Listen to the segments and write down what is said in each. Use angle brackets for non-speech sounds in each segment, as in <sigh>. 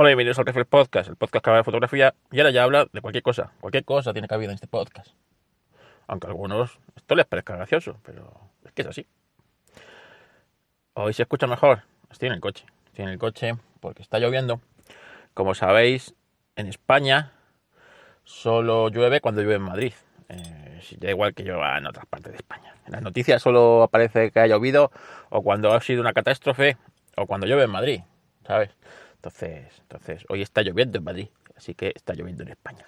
Hola, bienvenidos al Reflex Podcast, el podcast que habla de fotografía y ahora ya habla de cualquier cosa. Cualquier cosa tiene cabida en este podcast. Aunque a algunos esto les parezca gracioso, pero es que es así. Hoy se escucha mejor. Estoy en el coche. Estoy en el coche porque está lloviendo. Como sabéis, en España solo llueve cuando llueve en Madrid. Eh, da igual que llueva en otras partes de España. En las noticias solo aparece que ha llovido o cuando ha sido una catástrofe o cuando llueve en Madrid, ¿sabes? Entonces, entonces, hoy está lloviendo en Madrid, así que está lloviendo en España.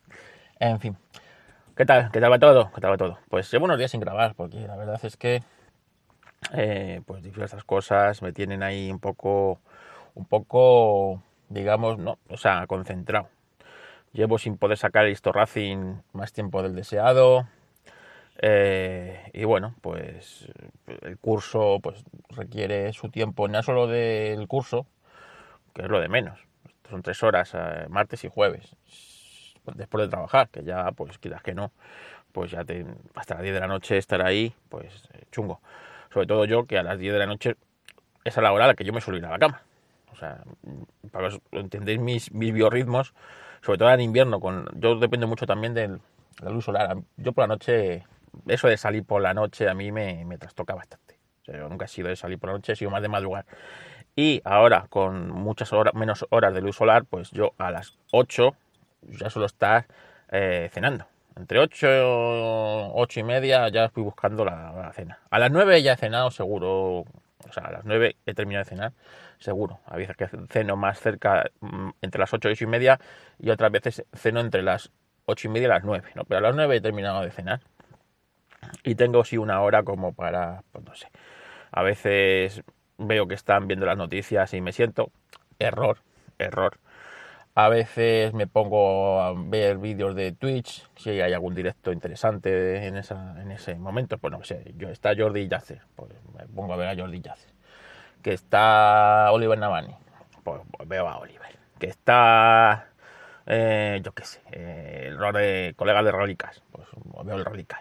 <laughs> en fin. ¿Qué tal? ¿Qué tal va todo? ¿Qué tal va todo? Pues llevo unos días sin grabar, porque la verdad es que eh, pues diversas cosas me tienen ahí un poco, un poco, digamos, no, o sea, concentrado. Llevo sin poder sacar el Histo Racing más tiempo del deseado. Eh, y bueno, pues el curso pues requiere su tiempo, no solo del curso, que es lo de menos. Son tres horas, eh, martes y jueves, después de trabajar, que ya, pues quizás que no, pues ya te, hasta las 10 de la noche estar ahí, pues eh, chungo. Sobre todo yo, que a las 10 de la noche es a la hora a la que yo me suelo ir a la cama. O sea, para que entendéis mis, mis biorritmos, sobre todo en invierno, con, yo dependo mucho también de la luz solar. Yo por la noche, eso de salir por la noche a mí me, me trastoca bastante. yo nunca he sido de salir por la noche, he sido más de madrugar. Y ahora, con muchas horas, menos horas de luz solar, pues yo a las 8 ya suelo estar eh, cenando. Entre 8, 8 y media ya estoy buscando la, cena. A las 9 ya he cenado seguro. O sea, a las 9 he terminado de cenar, seguro. A veces que ceno más cerca, mm, entre las 8 y 8 y media, y otras veces ceno entre las 8 y media y las 9. ¿no? Pero a las 9 he terminado de cenar. Y tengo sí una hora como para, pues no sé. A veces veo que están viendo las noticias y me siento error, error. A veces me pongo a ver vídeos de Twitch, si hay algún directo interesante en, esa, en ese momento, pues no sé, yo, está Jordi Yacer, pues me pongo a ver a Jordi Yacer. Que está Oliver Navani, pues, veo a Oliver. Que está, eh, yo qué sé, eh, el colega de Rolicas, pues veo el Rolicas.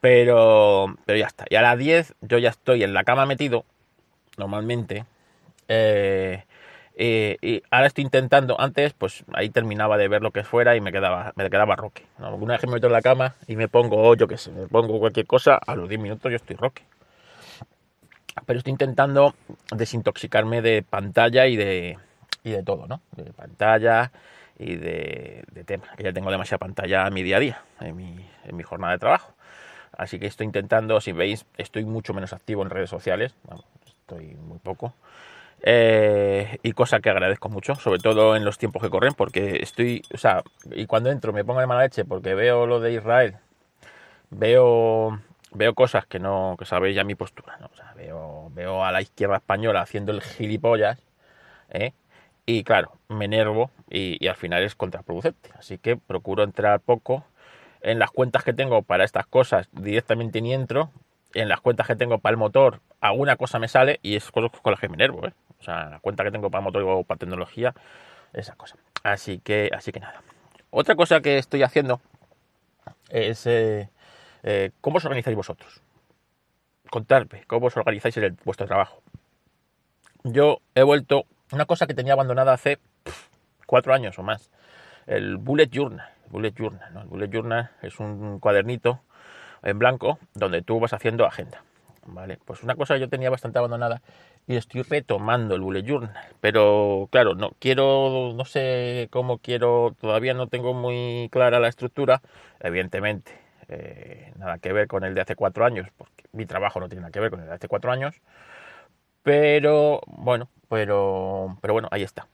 Pero, pero ya está. Y a las 10 yo ya estoy en la cama metido normalmente. Eh, eh, y ahora estoy intentando, antes pues ahí terminaba de ver lo que fuera y me quedaba, me quedaba roque. Alguna vez que me meto en la cama y me pongo, yo qué sé, me pongo cualquier cosa, a los 10 minutos yo estoy roque. Pero estoy intentando desintoxicarme de pantalla y de, y de todo, ¿no? De pantalla y de, de tema, que ya tengo demasiada pantalla en mi día a día, en mi, en mi jornada de trabajo. Así que estoy intentando, si veis, estoy mucho menos activo en redes sociales estoy muy poco. Eh, y cosa que agradezco mucho, sobre todo en los tiempos que corren, porque estoy, o sea, y cuando entro me pongo de mala leche porque veo lo de Israel, veo, veo cosas que no, que sabéis ya mi postura, ¿no? veo, veo a la izquierda española haciendo el gilipollas, ¿eh? y claro, me enervo y al final es contraproducente, así que procuro entrar poco en las cuentas que tengo para estas cosas directamente ni entro, en las cuentas que tengo para el motor, alguna cosa me sale y es con las que me enervo, ¿eh? O sea, la cuenta que tengo para motor o para tecnología, esa cosa. Así que, así que nada. Otra cosa que estoy haciendo es eh, eh, cómo os organizáis vosotros. Contadme cómo os organizáis en vuestro trabajo. Yo he vuelto una cosa que tenía abandonada hace cuatro años o más. El Bullet Journal. Bullet Journal, ¿no? El Bullet Journal es un cuadernito en blanco donde tú vas haciendo agenda. ¿Vale? Pues una cosa que yo tenía bastante abandonada y estoy retomando el bullet journal, pero claro, no quiero, no sé cómo quiero, todavía no tengo muy clara la estructura, evidentemente, eh, nada que ver con el de hace cuatro años, porque mi trabajo no tiene nada que ver con el de hace cuatro años, pero bueno, pero, pero bueno, ahí está.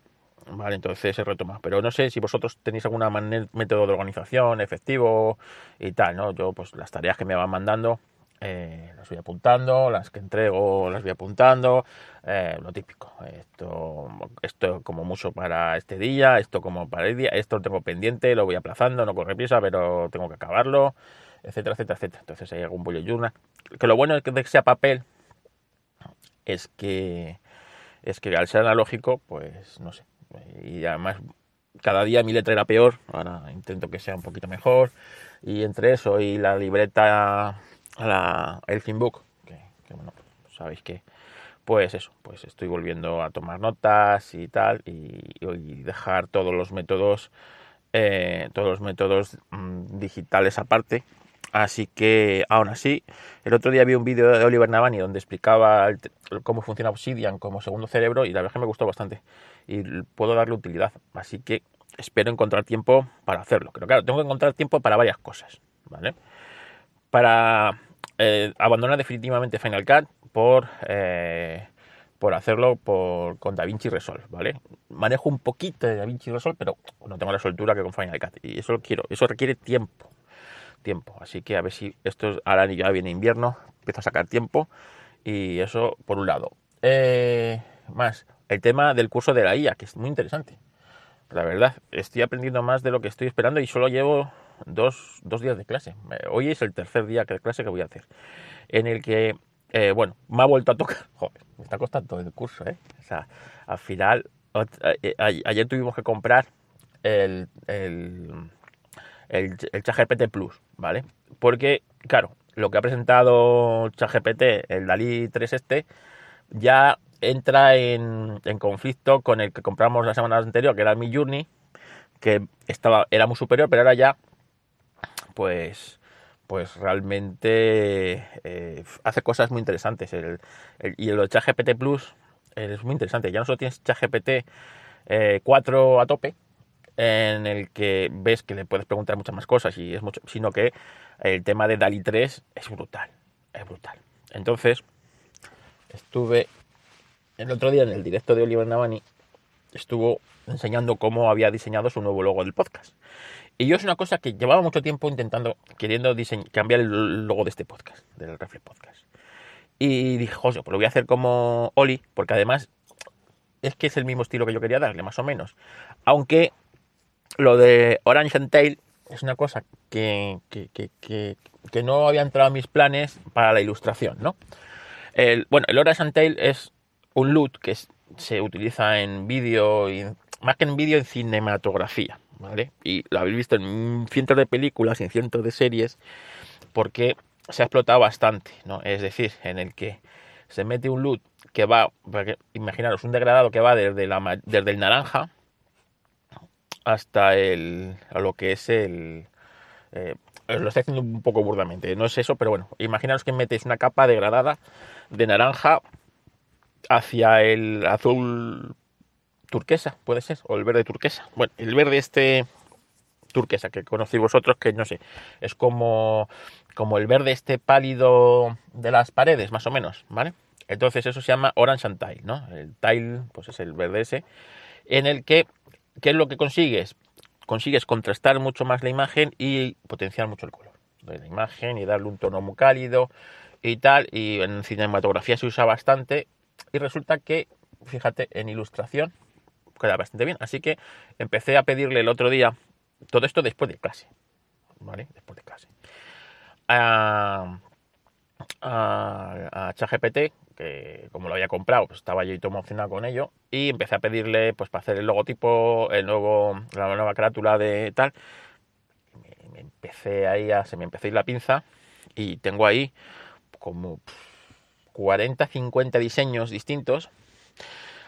Vale, entonces se retoma. Pero no sé si vosotros tenéis algún método de organización efectivo y tal, ¿no? Yo, pues las tareas que me van mandando, eh, las voy apuntando, las que entrego las voy apuntando, eh, lo típico. Esto, esto como mucho para este día, esto como para el día, esto lo tengo pendiente, lo voy aplazando, no corre prisa, pero tengo que acabarlo, etcétera, etcétera, etcétera. Entonces hay algún bullet journal. Que lo bueno de que sea papel es que es que al ser analógico, pues no sé, y además cada día mi letra era peor, ahora intento que sea un poquito mejor, y entre eso y la libreta, la Elfin Book, que, bueno, sabéis que pues eso, pues estoy volviendo a tomar notas y tal, y, y dejar todos los métodos, eh, todos los métodos mm, digitales aparte. Así que, aún así, el otro día vi un vídeo de Oliver Navani donde explicaba cómo funciona Obsidian como segundo cerebro y la verdad que me gustó bastante y puedo darle utilidad. Así que espero encontrar tiempo para hacerlo. Pero claro, tengo que encontrar tiempo para varias cosas, ¿vale? Para eh, abandonar definitivamente Final Cut por, eh, por hacerlo por, con DaVinci Resolve, ¿vale? Manejo un poquito de DaVinci Resolve, pero no tengo la soltura que con Final Cut. Y eso lo quiero, eso requiere tiempo. Tiempo. Así que a ver si esto ahora ya viene invierno, empiezo a sacar tiempo. Y eso por un lado. Eh, más, el tema del curso de la IA, que es muy interesante. La verdad, estoy aprendiendo más de lo que estoy esperando y solo llevo dos, dos días de clase. Hoy es el tercer día de clase que voy a hacer. En el que eh, bueno, me ha vuelto a tocar. <laughs> Joder, me está costando el curso, ¿eh? O sea, al final, eh, ayer tuvimos que comprar el, el, el, ChatGPT Plus, ¿vale? Porque, claro, lo que ha presentado ChatGPT, el Dalí 3 este, ya entra en, en, conflicto con el que compramos la semana anterior, que era el Mi Journey, que estaba, era muy superior, pero ahora ya, pues pues realmente eh, hace cosas muy interesantes. El, y el ChatGPT Plus es muy interesante. Ya no solo tienes ChatGPT 4 eh, a tope, en el que ves que le puedes preguntar muchas más cosas, y es mucho, sino que el tema de DALI 3 es brutal. Es brutal. Entonces, estuve el otro día en el directo de Oliver Navani, estuvo enseñando cómo había diseñado su nuevo logo del podcast. Y yo es una cosa que llevaba mucho tiempo intentando, queriendo cambiar el logo de este podcast, del Reflex Podcast. Y dije, José, pues lo voy a hacer como Oli, porque además es que es el mismo estilo que yo quería darle, más o menos. Aunque lo de Orange and Tail es una cosa que, que, no había entrado a mis planes para la ilustración, ¿no? El, bueno, el Orange and Tail es un LUT que se utiliza en vídeo, y más que en vídeo, en cinematografía. Y lo habéis visto en cientos de películas y en cientos de series porque se ha explotado bastante, ¿no? Es decir, en el que se mete un loot que va, imaginaros, un degradado que va desde, el naranja hasta el, a lo que es el... Eh, lo estoy haciendo un poco burdamente, no es eso, pero bueno, imaginaros que metéis una capa degradada de naranja hacia el azul turquesa, puede ser, o el verde turquesa. Bueno, el verde este turquesa que conocéis vosotros, que no sé, es como, como el verde este pálido de las paredes, más o menos, ¿vale? Entonces eso se llama orange and tile, ¿no? El tile, pues es el verde ese, en el que, ¿qué es lo que consigues? Consigues contrastar mucho más la imagen y potenciar mucho el color de la imagen y darle un tono muy cálido y tal, y en cinematografía se usa bastante, y resulta que, fíjate, en ilustración, queda bastante bien. Así que empecé a pedirle el otro día, todo esto después de clase, ¿vale? Después de clase. A, a, ChatGPT, que como lo había comprado, pues estaba yo y todo emocionado con ello, y empecé a pedirle, pues para hacer el logotipo, el nuevo, la nueva carátula de tal, me, empecé ahí a, se me empecé a la pinza, y tengo ahí como 40, 50 diseños distintos,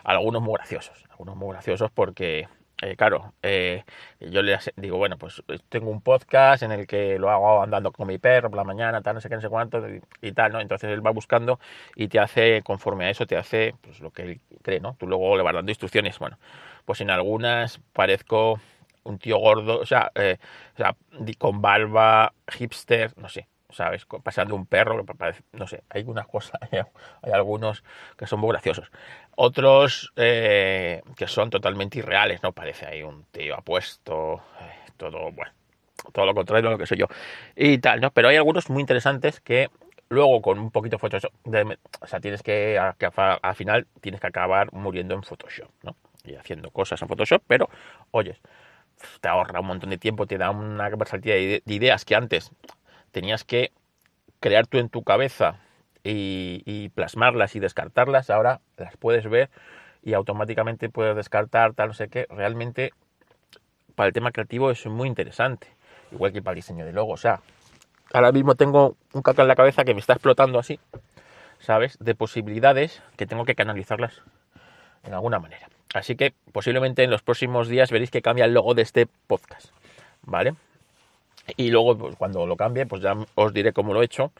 algunos muy graciosos, algunos muy graciosos porque, eh, claro, eh, yo le digo, bueno, pues tengo un podcast en el que lo hago andando con mi perro por la mañana, tal, no sé qué, no sé cuánto, y, tal, ¿no? Entonces él va buscando y te hace, conforme a eso, te hace pues, lo que él cree, ¿no? Tú luego le vas dando instrucciones, bueno, pues en algunas parezco un tío gordo, o sea, eh, o sea con barba, hipster, no sé, ¿sabes? Pasando un perro, que no sé, hay unas cosas, <laughs> hay algunos que son muy graciosos. Otros eh, que son totalmente irreales, ¿no? Parece ahí un tío apuesto, eh, todo, bueno, todo lo contrario de lo que soy yo. Y tal, ¿no? Pero hay algunos muy interesantes que luego con un poquito de Photoshop, o sea, tienes que, al final, tienes que acabar muriendo en Photoshop, ¿no? Y haciendo cosas en Photoshop, pero, oyes, te ahorra un montón de tiempo, te da una versatilidad de ideas que antes tenías que crear tú en tu cabeza y, plasmarlas y descartarlas, ahora las puedes ver y automáticamente puedes descartar tal, no sé qué. Realmente para el tema creativo es muy interesante, igual que para el diseño de logo. O sea, ahora mismo tengo un caca en la cabeza que me está explotando así, ¿sabes? De posibilidades que tengo que canalizarlas en alguna manera. Así que posiblemente en los próximos días veréis que cambia el logo de este podcast, ¿vale? Y luego pues, cuando lo cambie, pues ya os diré cómo lo he hecho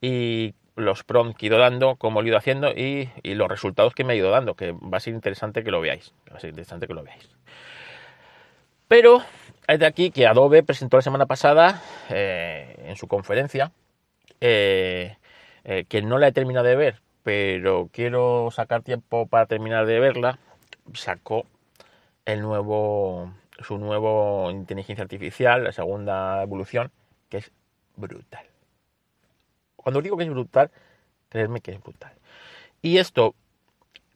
y los prompts que he ido dando, cómo lo he ido haciendo y, los resultados que me ha ido dando, que va a ser interesante que lo veáis. Va a ser interesante que lo veáis. Pero es de aquí que Adobe presentó la semana pasada eh, en su conferencia, eh, eh, que no la he terminado de ver, pero quiero sacar tiempo para terminar de verla, sacó el nuevo, su nuevo inteligencia artificial, la segunda evolución, que es brutal. Cuando digo que es brutal, creedme que es brutal. Y esto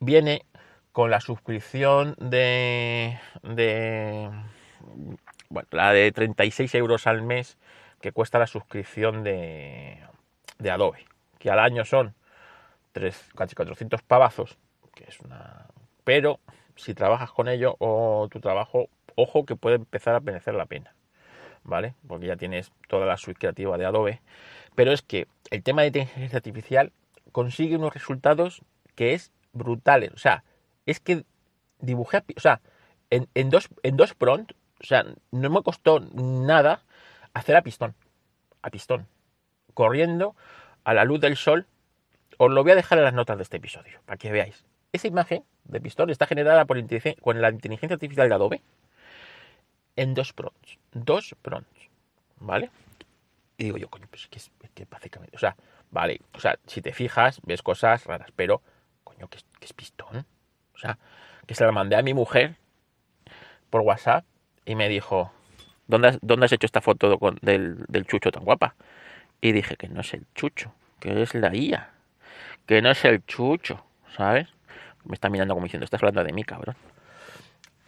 viene con la suscripción de, de bueno, la de 36 euros al mes que cuesta la suscripción de, de Adobe, que al año son 3, casi 400 pavazos, que es una... Pero si trabajas con ello o tu trabajo, ojo que puede empezar a merecer la pena, ¿vale? Porque ya tienes toda la suite creativa de Adobe. Pero es que el tema de inteligencia artificial consigue unos resultados que es brutales. O sea, es que dibujé, o sea, en, dos, en dos prompt, o sea, no me costó nada hacer a pistón, a pistón, corriendo a la luz del sol. Os lo voy a dejar en las notas de este episodio, para que veáis. Esa imagen de pistón está generada por con la inteligencia artificial de Adobe en dos prompts. Dos prompts. ¿Vale? Y digo yo, coño, pues que que básicamente. O sea, vale, o sea, si te fijas, ves cosas raras, pero, coño, que es, pistón. O sea, que se la mandé a mi mujer por WhatsApp y me dijo, ¿dónde has, dónde has hecho esta foto del, del chucho tan guapa? Y dije que no es el chucho, que es la IA, que no es el chucho, ¿sabes? Me está mirando como diciendo, estás hablando de mí, cabrón.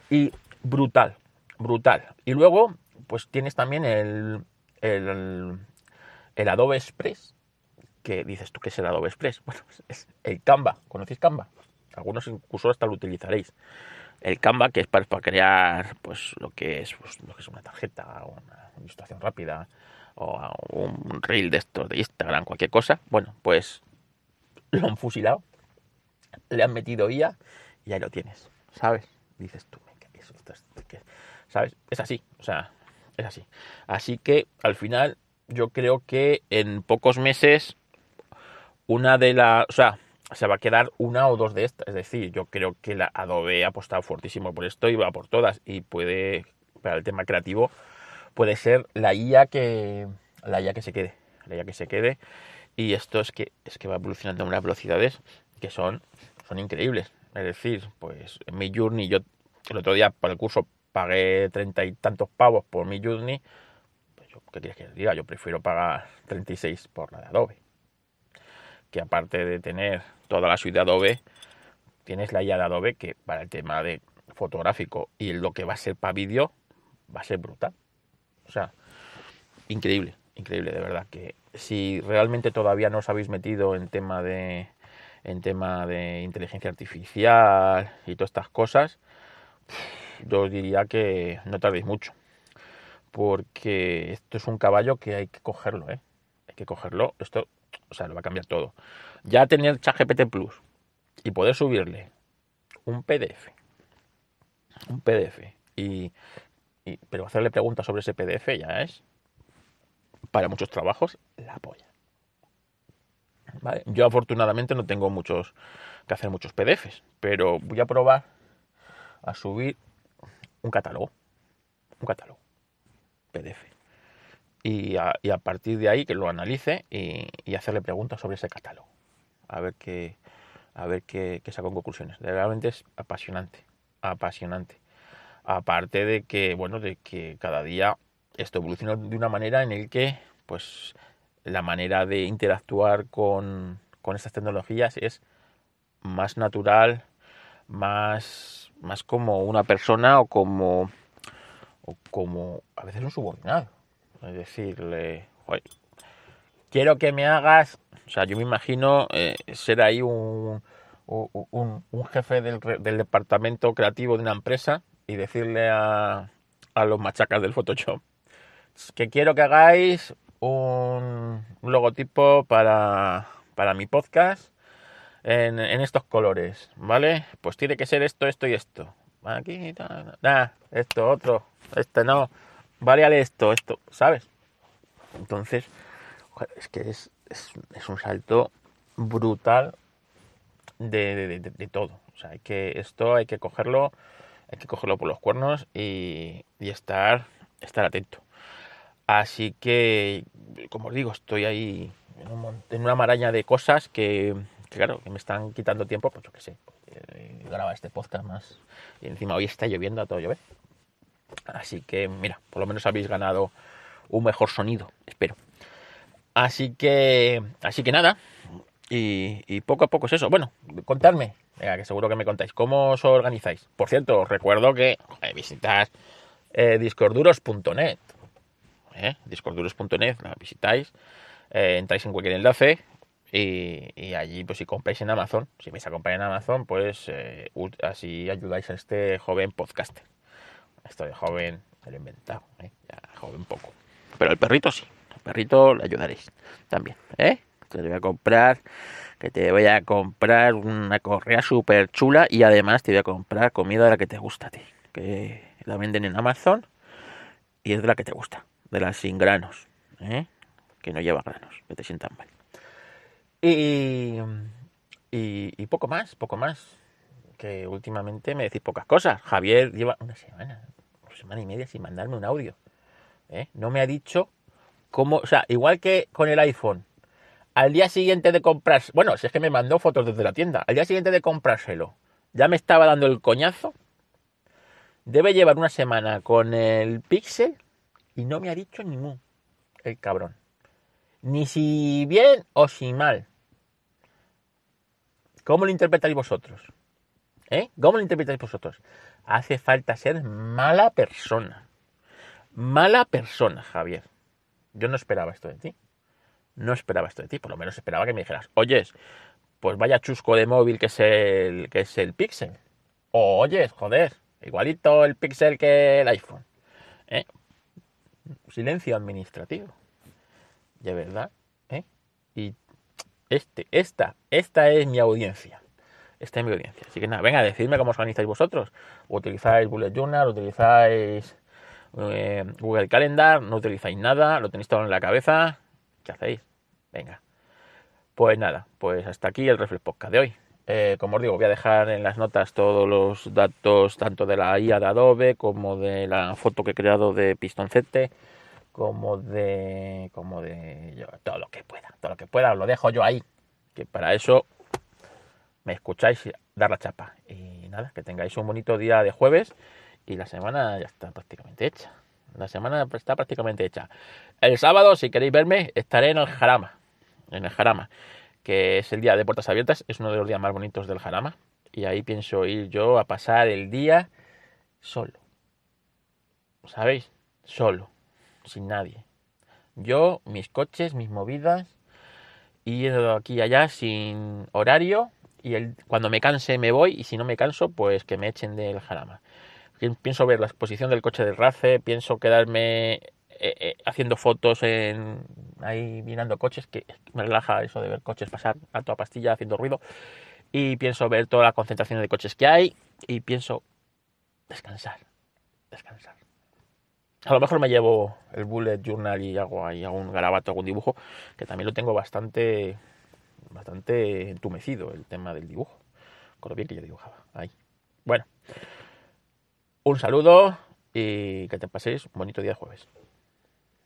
Y brutal, brutal. Y luego, pues tienes también el, el, Adobe Express, que dices tú que es el Adobe Express. <laughs> Bueno, pues es el Canva. ¿Conocéis Canva? Algunos incluso hasta lo utilizaréis. El Canva, que es para, crear pues lo que es pues, lo que es una tarjeta, una ilustración rápida, o un reel de estos de Instagram, cualquier cosa. Bueno, pues lo han fusilado le han metido IA y ahí lo tienes, ¿sabes? Dices tú, eso, ¿sabes? Es así, o sea, es así. Así que al final yo creo que en pocos meses una de las, o sea, se va a quedar una o dos de estas. Es decir, yo creo que la Adobe ha apostado fortísimo por esto y va por todas. Y puede, para el tema creativo, puede ser la IA que, la IA que se quede. La IA que se quede. Y esto es que, es que va evolucionando a unas velocidades que son, son increíbles. Es decir, pues en mi Journey, yo el otro día para el curso pagué treinta y tantos pavos por mi Journey. Pues yo, ¿qué quieres que diga? Yo prefiero pagar 36 por la de Adobe. Que aparte de tener toda la suite de Adobe, tienes la IA de Adobe que para el tema de fotográfico y lo que va a ser para vídeo va a ser brutal. O sea, increíble, increíble, de verdad. Que si realmente todavía no os habéis metido en tema de en tema de inteligencia artificial y todas estas cosas, yo os diría que no tardéis mucho. Porque esto es un caballo que hay que cogerlo, ¿eh? Hay que cogerlo. Esto, o sea, lo va a cambiar todo. Ya tener ChatGPT Plus y poder subirle un PDF, un PDF, y, pero hacerle preguntas sobre ese PDF ya es, para muchos trabajos, la polla. Yo afortunadamente no tengo muchos que hacer muchos PDFs, pero voy a probar a subir un catálogo, un catálogo PDF. Y a, partir de ahí que lo analice y, hacerle preguntas sobre ese catálogo. A ver qué, a ver qué, qué saco conclusiones. Realmente es apasionante, apasionante. Aparte de que, bueno, de que cada día esto evoluciona de una manera en el que, pues, la manera de interactuar con, estas tecnologías es más natural, más, más como una persona o como, o como a veces un subordinado. Es decirle, quiero que me hagas, o sea, yo me imagino eh, ser ahí un, un, un jefe del, del, departamento creativo de una empresa y decirle a, a los machacas del Photoshop que quiero que hagáis un, logotipo para, para mi podcast en, estos colores, ¿vale? Pues tiene que ser esto, esto y esto. Aquí, nada, esto, otro, este no, vale esto, esto, ¿sabes? Entonces, es que es, es, un salto brutal de, de, todo. O sea, hay que, esto hay que cogerlo, hay que cogerlo por los cuernos y, y estar, estar atento. Así que, como os digo, estoy ahí en, una maraña de cosas que, claro, que me están quitando tiempo, pues yo qué sé, eh, grabar este podcast más. Y encima hoy está lloviendo a todo llover. Así que, mira, por lo menos habéis ganado un mejor sonido, espero. Así que, así que nada, y, poco a poco es eso. Bueno, contadme, que seguro que me contáis, ¿cómo os organizáis? Por cierto, os recuerdo que visitas eh, discorduros.net, ¿eh? discorduros.net, visitáis eh, entráis en cualquier enlace y, allí, pues si compráis en Amazon, si vais a comprar en Amazon, pues eh, así ayudáis a este joven podcaster. Esto de joven, lo he inventado, ¿eh? ya joven poco. Pero el perrito sí, el perrito le ayudaréis también, ¿eh? Te voy a comprar, que te voy a comprar una correa súper chula y además te voy a comprar comida de la que te gusta a ti, que la venden en Amazon y es de la que te gusta, de las sin granos, ¿eh? que no lleva granos, que te sientan mal. Y, y, poco más, poco más. Que últimamente me decís pocas cosas. Javier lleva una semana, una semana y media sin mandarme un audio. ¿eh? No me ha dicho cómo, o sea, igual que con el iPhone, al día siguiente de comprarse, bueno, si es que me mandó fotos desde la tienda, al día siguiente de comprárselo, ya me estaba dando el coñazo. Debe llevar una semana con el Pixel y no me ha dicho ningún el cabrón ni si bien o si mal. ¿Cómo lo interpretáis vosotros? ¿Eh? ¿Cómo lo interpretáis vosotros? Hace falta ser mala persona. Mala persona, Javier. Yo no esperaba esto de ti. No esperaba esto de ti. Por lo menos esperaba que me dijeras, oyes, pues vaya chusco de móvil que es el, que es el Pixel. O oyes, joder, igualito el Pixel que el iPhone. ¿Eh? Silencio administrativo de verdad. ¿eh? Y este, esta, esta es mi audiencia. Esta es mi audiencia. Así que nada, venga, decidme cómo os organizáis vosotros. ¿Utilizáis Bullet Journal? ¿Utilizáis eh, Google Calendar? ¿No utilizáis nada? ¿Lo tenéis todo en la cabeza? ¿Qué hacéis? Venga. Pues nada, pues hasta aquí el Reflex Podcast de hoy. Eh, como os digo, voy a dejar en las notas todos los datos, tanto de la IA de Adobe como de la foto que he creado de Pistoncete como de como de yo, todo lo que pueda, todo lo que pueda, lo dejo yo ahí, que para eso me escucháis dar la chapa. Y nada, que tengáis un bonito día de jueves y la semana ya está prácticamente hecha. La semana está prácticamente hecha. El sábado, si queréis verme, estaré en el Jarama, en el Jarama, que es el día de puertas abiertas, es uno de los días más bonitos del Jarama y ahí pienso ir yo a pasar el día solo. ¿Sabéis? Solo sin nadie. Yo, mis coches, mis movidas, y aquí y allá sin horario, y el, cuando me canse me voy, y si no me canso, pues que me echen del jarama. Pienso ver la exposición del coche del RACE, pienso quedarme eh, eh, haciendo fotos en, ahí mirando coches, que me relaja eso de ver coches pasar a toda pastilla haciendo ruido, y pienso ver toda la concentración de coches que hay, y pienso descansar, descansar. A lo mejor me llevo el bullet journal y hago ahí un garabato, algún dibujo, que también lo tengo bastante, bastante entumecido el tema del dibujo, con lo bien que yo dibujaba. Ahí. Bueno, un saludo y que te paséis un bonito día de jueves.